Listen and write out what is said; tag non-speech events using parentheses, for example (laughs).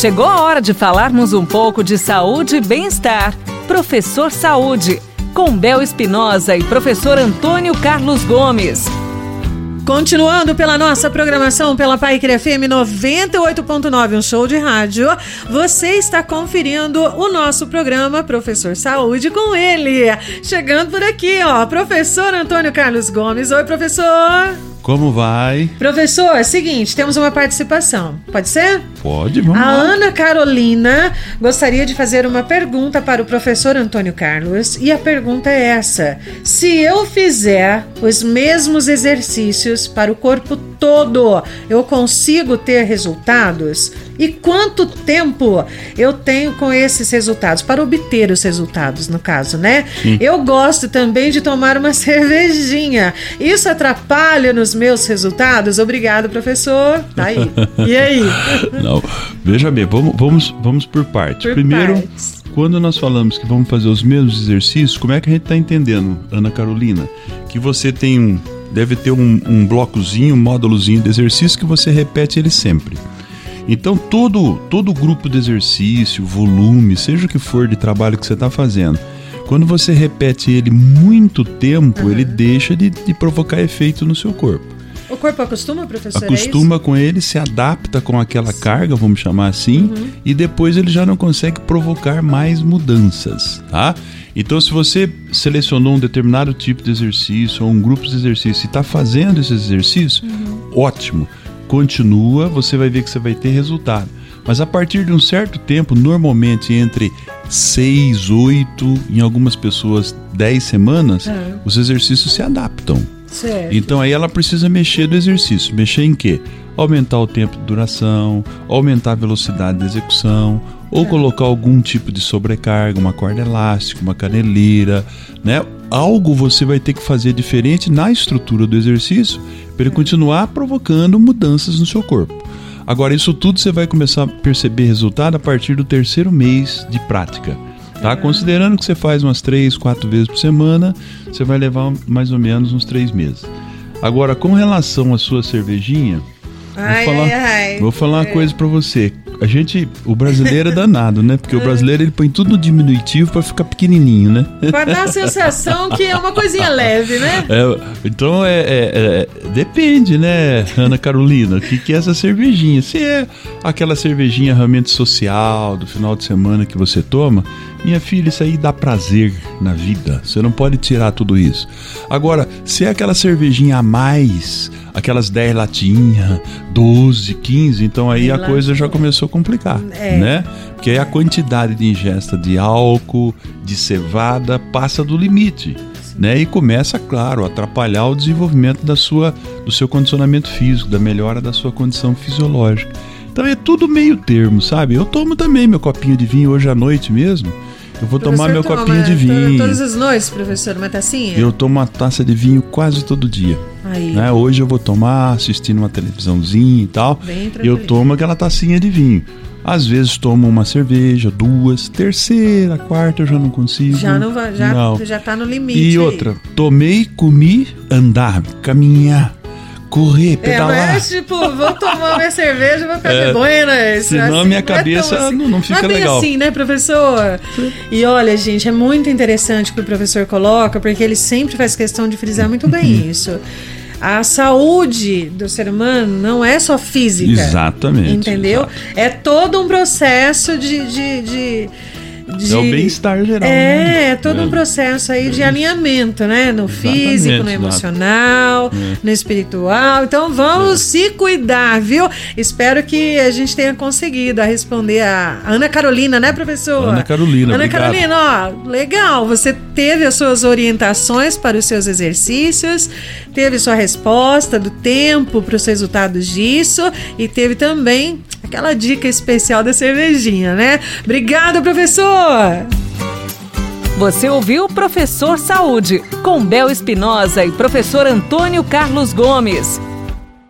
Chegou a hora de falarmos um pouco de saúde e bem-estar. Professor Saúde, com Bel Espinosa e professor Antônio Carlos Gomes. Continuando pela nossa programação pela Paiquer FM 98.9, um show de rádio, você está conferindo o nosso programa Professor Saúde com ele. Chegando por aqui, ó, professor Antônio Carlos Gomes. Oi, professor. Como vai? Professor, é seguinte, temos uma participação. Pode ser? Pode, vamos A lá. Ana Carolina gostaria de fazer uma pergunta para o professor Antônio Carlos. E a pergunta é essa: Se eu fizer os mesmos exercícios para o corpo todo, eu consigo ter resultados? E quanto tempo eu tenho com esses resultados? Para obter os resultados, no caso, né? Sim. Eu gosto também de tomar uma (laughs) cervejinha. Isso atrapalha nos meus resultados? Obrigado, professor. Tá aí. (laughs) E aí? Não, veja bem, vamos, vamos, vamos por partes. Por Primeiro, partes. quando nós falamos que vamos fazer os mesmos exercícios, como é que a gente está entendendo, Ana Carolina? Que você tem um. Deve ter um, um blocozinho, um módulozinho de exercício que você repete ele sempre. Então, todo, todo grupo de exercício, volume, seja o que for de trabalho que você está fazendo, quando você repete ele muito tempo, ele deixa de, de provocar efeito no seu corpo. O corpo acostuma, professor? acostuma com ele, se adapta com aquela carga, vamos chamar assim, e depois ele já não consegue provocar mais mudanças, tá? Então, se você selecionou um determinado tipo de exercício ou um grupo de exercícios e está fazendo esse exercício, ótimo. Continua, você vai ver que você vai ter resultado. Mas a partir de um certo tempo, normalmente entre 6, 8, em algumas pessoas 10 semanas, Ah. os exercícios se adaptam. Certo. Então aí ela precisa mexer do exercício. Mexer em quê? Aumentar o tempo de duração, aumentar a velocidade de execução, ou colocar algum tipo de sobrecarga, uma corda elástica, uma caneleira, né? Algo você vai ter que fazer diferente na estrutura do exercício para ele continuar provocando mudanças no seu corpo. Agora, isso tudo você vai começar a perceber resultado a partir do terceiro mês de prática. Tá? Considerando que você faz umas três, quatro vezes por semana, você vai levar mais ou menos uns três meses. Agora, com relação à sua cervejinha, Ai, vou falar, ai, ai. vou falar uma coisa pra você. A gente, o brasileiro é danado, né? Porque o brasileiro ele põe tudo no diminutivo pra ficar pequenininho, né? Pra dar a sensação que é uma coisinha leve, né? (laughs) É, então é, é- é- depende, né, Ana Carolina? O que, que é essa cervejinha? Se é aquela cervejinha realmente social do final de semana que você toma, minha filha, isso aí dá prazer na vida. Você não pode tirar tudo isso. Agora, se é aquela cervejinha a mais, aquelas 10 latinhas, 12, 15, então aí a coisa já começou a complicar, É. né? Porque aí a quantidade de ingesta de álcool, de cevada, passa do limite né? E começa, claro, a atrapalhar o desenvolvimento da sua, do seu condicionamento físico, da melhora da sua condição fisiológica. Então é tudo meio termo, sabe? Eu tomo também meu copinho de vinho hoje à noite mesmo. Eu vou tomar meu copinho de vinho. Todas as noites, professor, uma tacinha? Eu tomo uma taça de vinho quase todo dia. Aí. Né? Hoje eu vou tomar assistindo uma televisãozinha e tal. Bem E eu tomo aquela tacinha de vinho. Às vezes tomo uma cerveja, duas, terceira, quarta eu já não consigo. Já não vai, já, Não. já tá no limite. E aí. outra, tomei, comi, andar, caminhar, correr, É, pedalar. mas tipo, vou tomar minha cerveja, vou ficar de buenas. senão a minha cabeça tão não- não fica é bem legal. assim, né, professor? E olha, gente, é muito interessante o que o professor coloca, porque ele sempre faz questão de frisar muito Uhum. bem isso. A saúde do ser humano não é só física. Exatamente, Entendeu? exato. É todo um processo de. de, de de- É o bem-estar geral. É, né? é todo um processo aí de alinhamento, né? No Exatamente, físico, no emocional, no espiritual. Então vamos se cuidar, viu? Espero que a gente tenha conseguido responder a Ana Carolina, né, professor? Ana Carolina, Ana obrigado. Carolina, ó, legal. Você teve as suas orientações para os seus exercícios, teve sua resposta do tempo para os resultados disso e teve também aquela dica especial da cervejinha, né? Obrigada, professor! Você ouviu Professor Saúde, com Bel Espinosa e professor Antônio Carlos Gomes.